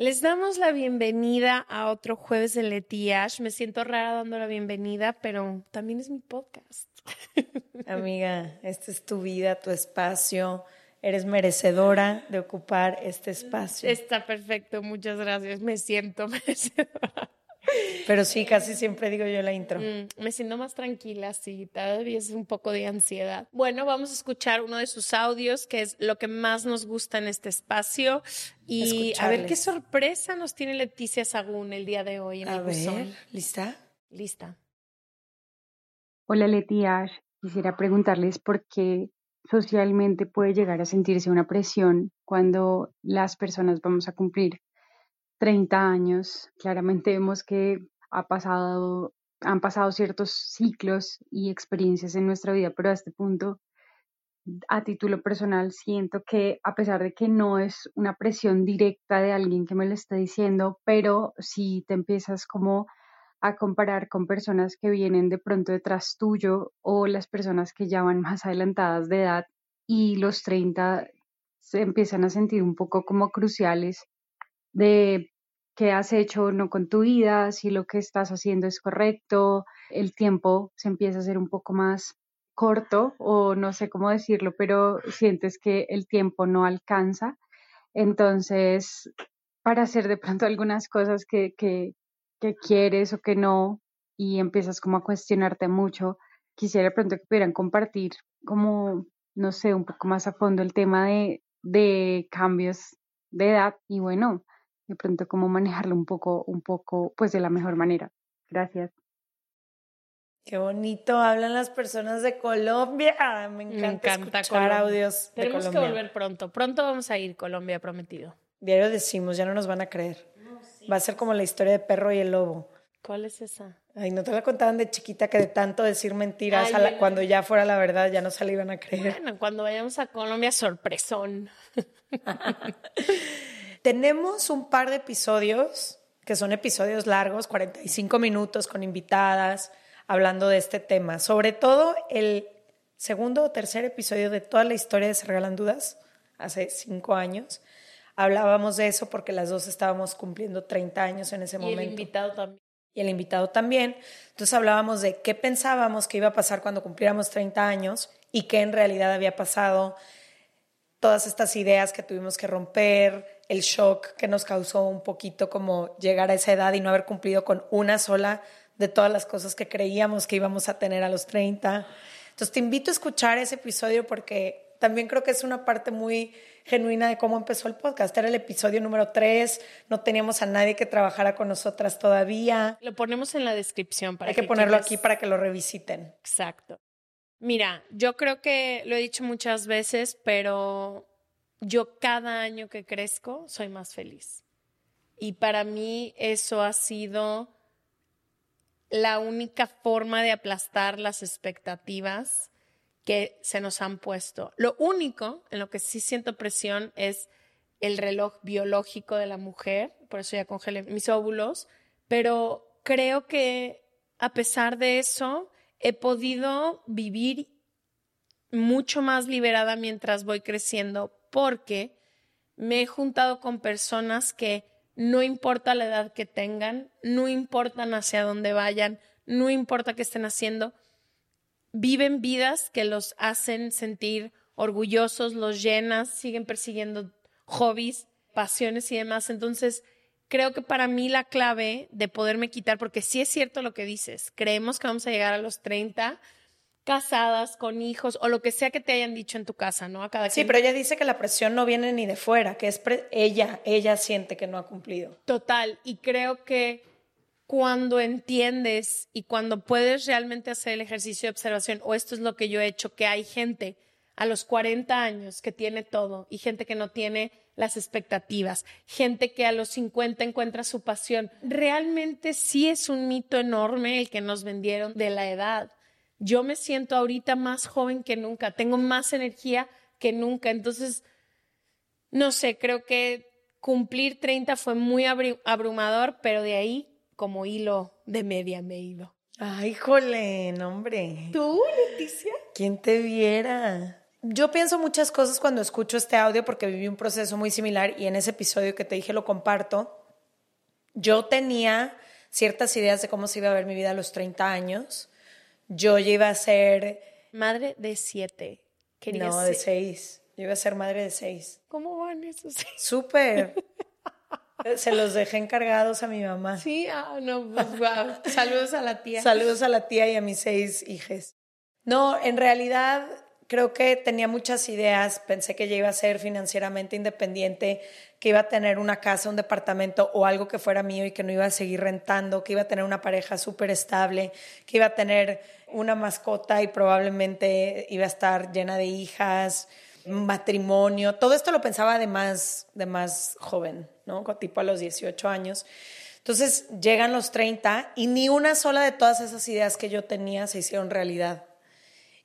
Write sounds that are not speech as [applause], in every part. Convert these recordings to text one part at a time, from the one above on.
Les damos la bienvenida a otro jueves de Leti Ash. Me siento rara dando la bienvenida, pero también es mi podcast. [laughs] Amiga, esta es tu vida, tu espacio. Eres merecedora de ocupar este espacio. Está perfecto, muchas gracias. Me siento [laughs] merecedora. Pero sí, casi siempre digo yo la intro. Mm, me siento más tranquila, sí, todavía es un poco de ansiedad. Bueno, vamos a escuchar uno de sus audios, que es lo que más nos gusta en este espacio. Y a ver qué sorpresa nos tiene Leticia Sagún el día de hoy en a el ver, ¿lista? Lista. Hola Letiash, quisiera preguntarles por qué socialmente puede llegar a sentirse una presión cuando las personas vamos a cumplir 30 años, claramente vemos que ha pasado, han pasado ciertos ciclos y experiencias en nuestra vida, pero a este punto, a título personal, siento que a pesar de que no es una presión directa de alguien que me lo está diciendo, pero si te empiezas como a comparar con personas que vienen de pronto detrás tuyo o las personas que ya van más adelantadas de edad y los 30 se empiezan a sentir un poco como cruciales de qué has hecho no con tu vida, si lo que estás haciendo es correcto, el tiempo se empieza a hacer un poco más corto o no sé cómo decirlo, pero sientes que el tiempo no alcanza. Entonces, para hacer de pronto algunas cosas que, que, que quieres o que no y empiezas como a cuestionarte mucho, quisiera de pronto que pudieran compartir como, no sé, un poco más a fondo el tema de, de cambios de edad y bueno, de pronto cómo manejarlo un poco, un poco, pues de la mejor manera. Gracias. Qué bonito hablan las personas de Colombia. Me encanta, escuchar audios. Tenemos que volver pronto. Pronto vamos a ir, Colombia prometido. Diario decimos, ya no nos van a creer. Va a ser como la historia de perro y el lobo. ¿Cuál es esa? Ay, ¿no te la contaban de chiquita que de tanto decir mentiras cuando ya fuera la verdad ya no se le iban a creer? Bueno, cuando vayamos a Colombia, sorpresón. [laughs] Tenemos un par de episodios que son episodios largos, 45 minutos con invitadas, hablando de este tema. Sobre todo el segundo o tercer episodio de toda la historia de Se Regalan Dudas, hace cinco años. Hablábamos de eso porque las dos estábamos cumpliendo 30 años en ese y momento. Y el invitado también. Y el invitado también. Entonces hablábamos de qué pensábamos que iba a pasar cuando cumpliéramos 30 años y qué en realidad había pasado, todas estas ideas que tuvimos que romper, el shock que nos causó un poquito como llegar a esa edad y no haber cumplido con una sola de todas las cosas que creíamos que íbamos a tener a los 30. Entonces te invito a escuchar ese episodio porque también creo que es una parte muy genuina de cómo empezó el podcast. Era el episodio número 3, no teníamos a nadie que trabajara con nosotras todavía. Lo ponemos en la descripción para Hay que, ponerlo aquí para que lo revisiten. Exacto. Mira, yo creo que lo he dicho muchas veces, pero yo cada año que crezco soy más feliz. Y para mí eso ha sido la única forma de aplastar las expectativas que se nos han puesto. Lo único en lo que sí siento presión es el reloj biológico de la mujer, por eso ya congelé mis óvulos, pero creo que a pesar de eso he podido vivir mucho más liberada mientras voy creciendo porque me he juntado con personas que no importa la edad que tengan, no importan hacia dónde vayan, no importa qué estén haciendo, viven vidas que los hacen sentir orgullosos, los llenas, siguen persiguiendo hobbies, pasiones y demás. Entonces, creo que para mí la clave de poderme quitar, porque sí es cierto lo que dices, creemos que vamos a llegar a los 30 casadas, con hijos o lo que sea que te hayan dicho en tu casa, ¿no? A cada sí, pero ella dice que la presión no viene ni de fuera, que es ella, ella siente que no ha cumplido. Total, y creo que cuando entiendes y cuando puedes realmente hacer el ejercicio de observación, o esto es lo que yo he hecho, que hay gente a los 40 años que tiene todo y gente que no tiene las expectativas, gente que a los 50 encuentra su pasión. Realmente sí es un mito enorme el que nos vendieron de la edad yo me siento ahorita más joven que nunca, tengo más energía que nunca. Entonces, no sé, creo que cumplir 30 fue muy abrumador, pero de ahí como hilo de media me he ido. Ay, jole, hombre. ¿Tú, Leticia? ¿Quién te viera? Yo pienso muchas cosas cuando escucho este audio porque viví un proceso muy similar y en ese episodio que te dije lo comparto. Yo tenía ciertas ideas de cómo se iba a ver mi vida a los 30 años yo ya iba a ser... Madre de siete. no, de seis. Yo iba a ser madre de seis. ¿Cómo van esos? Súper. [laughs] Se los dejé encargados a mi mamá. Sí, ah, no, pues Saludos a la tía. Saludos a la tía y a mis seis hijas. No, en realidad creo que tenía muchas ideas, pensé que ya iba a ser financieramente independiente, que iba a tener una casa, un departamento o algo que fuera mío y que no iba a seguir rentando, que iba a tener una pareja súper estable, que iba a tener una mascota y probablemente iba a estar llena de hijas, matrimonio, todo esto lo pensaba de más, de más joven, ¿no? Tipo a los 18 años. Entonces llegan los 30 y ni una sola de todas esas ideas que yo tenía se hicieron realidad.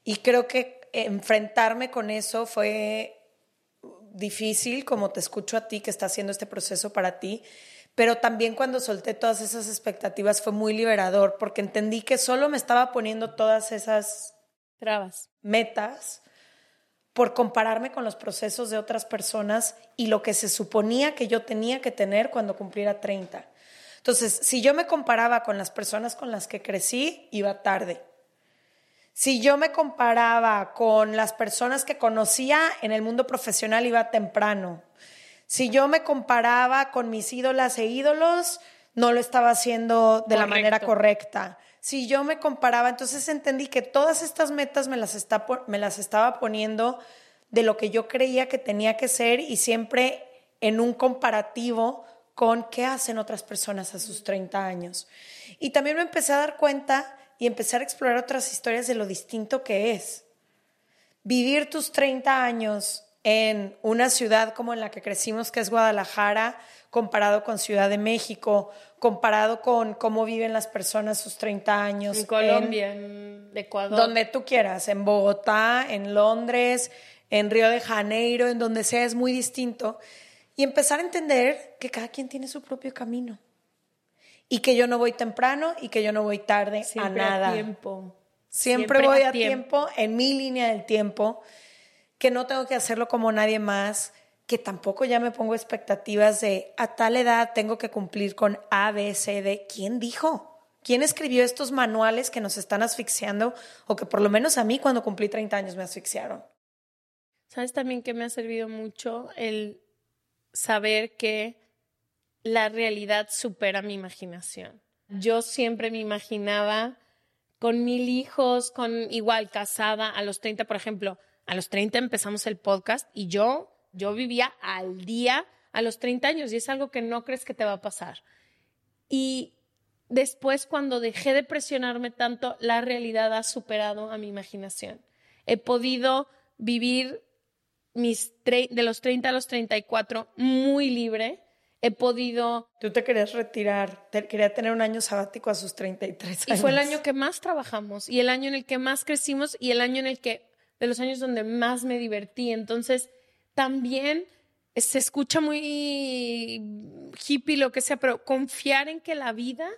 Y creo que enfrentarme con eso fue difícil, como te escucho a ti que está haciendo este proceso para ti, pero también cuando solté todas esas expectativas fue muy liberador porque entendí que solo me estaba poniendo todas esas trabas, metas por compararme con los procesos de otras personas y lo que se suponía que yo tenía que tener cuando cumpliera 30. Entonces, si yo me comparaba con las personas con las que crecí, iba tarde si yo me comparaba con las personas que conocía en el mundo profesional, iba temprano. Si yo me comparaba con mis ídolas e ídolos, no lo estaba haciendo de la manera correcta. Si yo me comparaba, entonces entendí que todas estas metas me las, me las estaba poniendo de lo que yo creía que tenía que ser y siempre en un comparativo con qué hacen otras personas a sus 30 años. Y también me empecé a dar cuenta y empezar a explorar otras historias de lo distinto que es. Vivir tus 30 años en una ciudad como en la que crecimos, que es Guadalajara, comparado con Ciudad de México, comparado con cómo viven las personas sus 30 años. En Colombia, en, Ecuador. Donde tú quieras, en Bogotá, en Londres, en Río de Janeiro, en donde sea, es muy distinto. Y empezar a entender que cada quien tiene su propio camino y que yo no voy temprano y que yo no voy tarde a nada. A tiempo. Siempre, voy a, tiempo. en mi línea del tiempo, que no tengo que hacerlo como nadie más, que tampoco ya me pongo expectativas de a tal edad tengo que cumplir con A, B, C, D. ¿Quién dijo? ¿Quién escribió estos manuales que nos están asfixiando o que por lo menos a mí cuando cumplí 30 años me asfixiaron? ¿Sabes también que me ha servido mucho el saber que la realidad supera mi imaginación. Yo siempre me imaginaba con mil hijos, con igual casada, a los 30, por ejemplo, a los 30 empezamos el podcast y yo, yo vivía al día a los 30 años y es algo que no crees que te va a pasar. Y después, cuando dejé de presionarme tanto, la realidad ha superado a mi imaginación. He podido vivir mis de los 30 a los 34 muy libre he podido... Tú te querías retirar, te, quería tener un año sabático a sus 33 años. Y fue el año que más trabajamos y el año en el que más crecimos y el año en el que, de los años donde más me divertí. Entonces, también se escucha muy hippie, lo que sea, pero confiar en que la vida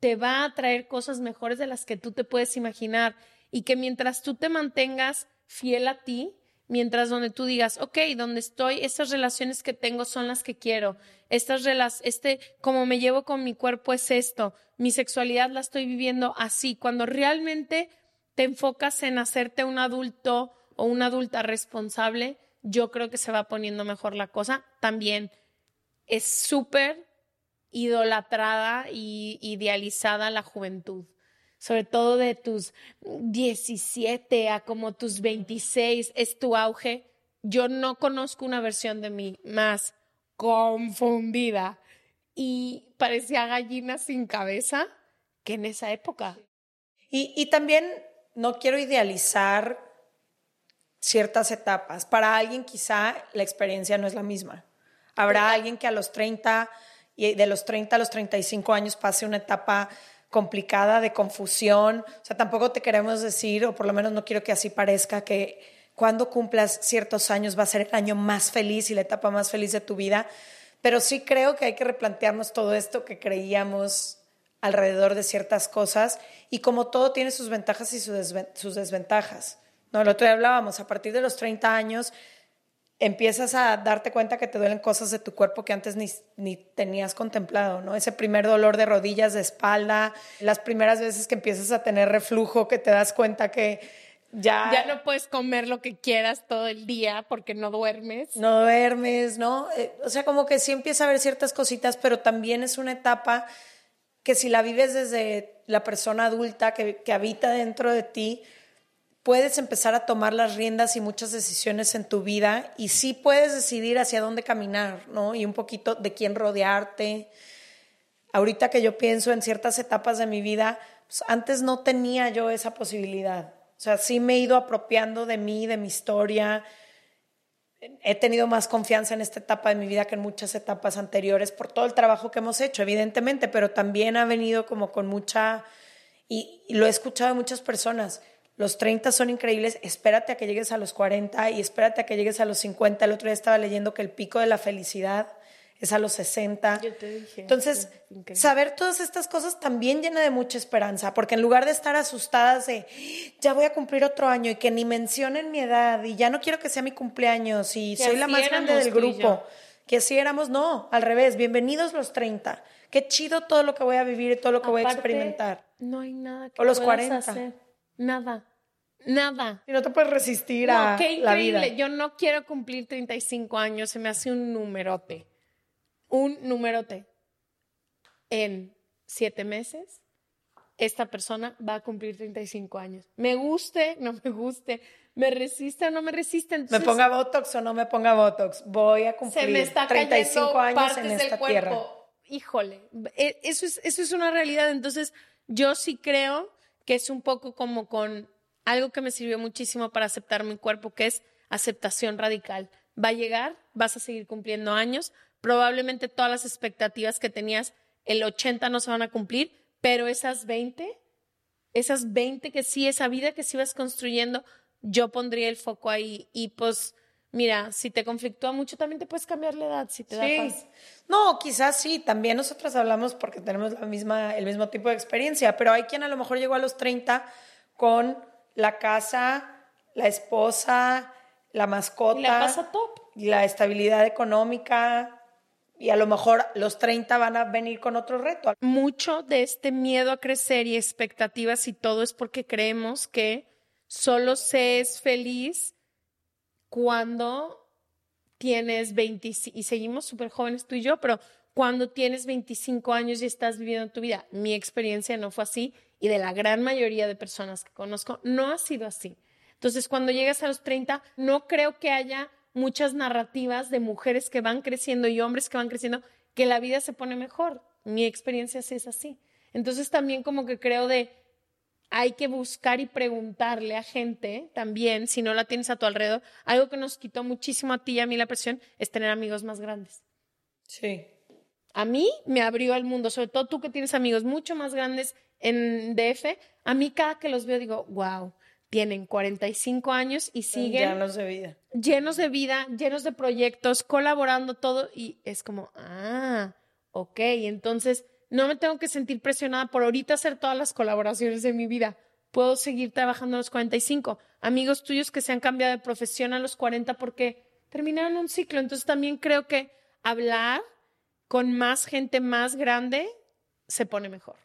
te va a traer cosas mejores de las que tú te puedes imaginar y que mientras tú te mantengas fiel a ti, mientras donde tú digas, ok, donde estoy, estas relaciones que tengo son las que quiero, estas relaciones, este, como me llevo con mi cuerpo es esto, mi sexualidad la estoy viviendo así, cuando realmente te enfocas en hacerte un adulto o una adulta responsable, yo creo que se va poniendo mejor la cosa. También es súper idolatrada y idealizada la juventud sobre todo de tus 17 a como tus 26, es tu auge. Yo no conozco una versión de mí más confundida y parecía gallina sin cabeza que en esa época. Y, y también no quiero idealizar ciertas etapas. Para alguien quizá la experiencia no es la misma. Habrá alguien que a los 30 y de los 30 a los 35 años pase una etapa complicada, de confusión. O sea, tampoco te queremos decir, o por lo menos no quiero que así parezca, que cuando cumplas ciertos años va a ser el año más feliz y la etapa más feliz de tu vida. Pero sí creo que hay que replantearnos todo esto que creíamos alrededor de ciertas cosas y como todo tiene sus ventajas y sus desventajas. No, el otro día hablábamos, a partir de los 30 años empiezas a darte cuenta que te duelen cosas de tu cuerpo que antes ni, ni, tenías contemplado, ¿no? Ese primer dolor de rodillas, de espalda, las primeras veces que empiezas a tener reflujo, que te das cuenta que ya... Ya no puedes comer lo que quieras todo el día porque no duermes. No duermes, ¿no? Eh, o sea, como que sí empieza a haber ciertas cositas, pero también es una etapa que si la vives desde la persona adulta que, que habita dentro de ti, puedes empezar a tomar las riendas y muchas decisiones en tu vida y sí puedes decidir hacia dónde caminar, ¿no? Y un poquito de quién rodearte. Ahorita que yo pienso en ciertas etapas de mi vida, pues antes no tenía yo esa posibilidad. O sea, sí me he ido apropiando de mí, de mi historia. He tenido más confianza en esta etapa de mi vida que en muchas etapas anteriores por todo el trabajo que hemos hecho, evidentemente, pero también ha venido como con mucha, y, lo he escuchado de muchas personas, los 30 son increíbles, espérate a que llegues a los 40 y espérate a que llegues a los 50. El otro día estaba leyendo que el pico de la felicidad es a los 60. Yo te dije. Entonces, saber todas estas cosas también llena de mucha esperanza, porque en lugar de estar asustadas de, ya voy a cumplir otro año y que ni mencionen mi edad y ya no quiero que sea mi cumpleaños y soy la más grande del grupo, que así éramos, no, al revés, bienvenidos los 30. Qué chido todo lo que voy a vivir y todo lo que voy a experimentar. No hay nada que o los 40. Hacer. Nada. Nada. Y no te puedes resistir a qué increíble. la vida. Yo no quiero cumplir 35 años, se me hace un numerote. Un numerote. En siete meses, esta persona va a cumplir 35 años. Me guste, no me guste, me resiste o no me resiste. me ponga Botox o no me ponga Botox, voy a cumplir se me está 35 años en esta tierra. Híjole, e, eso es, eso es una realidad. Entonces, yo sí creo que es un poco como con algo que me sirvió muchísimo para aceptar mi cuerpo, que es aceptación radical. Va a llegar, vas a seguir cumpliendo años, probablemente todas las expectativas que tenías, el 80 no se van a cumplir, pero esas 20, esas 20 que sí, esa vida que sí vas construyendo, yo pondría el foco ahí y pues mira, si te conflictúa mucho, también te puedes cambiar la edad si te da paz. No, quizás sí, también nosotras hablamos porque tenemos la misma, el mismo tipo de experiencia, pero hay quien a lo mejor llegó a los 30 con la casa, la esposa, la mascota. Y la casa top. Y la estabilidad económica. Y a lo mejor los 30 van a venir con otro reto. Mucho de este miedo a crecer y expectativas y todo es porque creemos que solo se es feliz cuando tienes 20 y seguimos súper jóvenes tú y yo, pero cuando tienes 25 años y estás viviendo tu vida. Mi experiencia no fue así y de la gran mayoría de personas que conozco no ha sido así. Entonces, cuando llegas a los 30, no creo que haya muchas narrativas de mujeres que van creciendo y hombres que van creciendo que la vida se pone mejor. Mi experiencia sí es así. Entonces, también como que creo de hay que buscar y preguntarle a gente también, si no la tienes a tu alrededor. Algo que nos quitó muchísimo a ti y a mí la presión es tener amigos más grandes. Sí. A mí me abrió el mundo, sobre todo tú que tienes amigos mucho más grandes en DF. A mí cada que los veo digo, wow, tienen 45 años y siguen llenos de vida. Llenos de vida, llenos de proyectos, colaborando todo y es como, ah, ok, entonces no me tengo que sentir presionada por ahorita hacer todas las colaboraciones de mi vida. Puedo seguir trabajando a los 45. Amigos tuyos que se han cambiado de profesión a los 40 porque terminaron un ciclo. Entonces también creo que hablar con más gente más grande se pone mejor.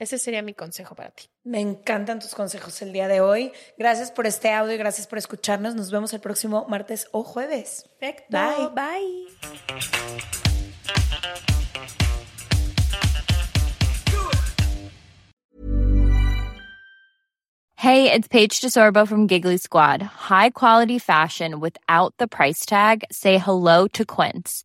Ese sería mi consejo para ti. Me encantan tus consejos el día de hoy. Gracias por este audio y gracias por escucharnos. Nos vemos el próximo martes o jueves. Perfecto. Bye. Bye. Hey, it's Paige DeSorbo from Giggly Squad. High quality fashion without the price tag. Say hello to Quince.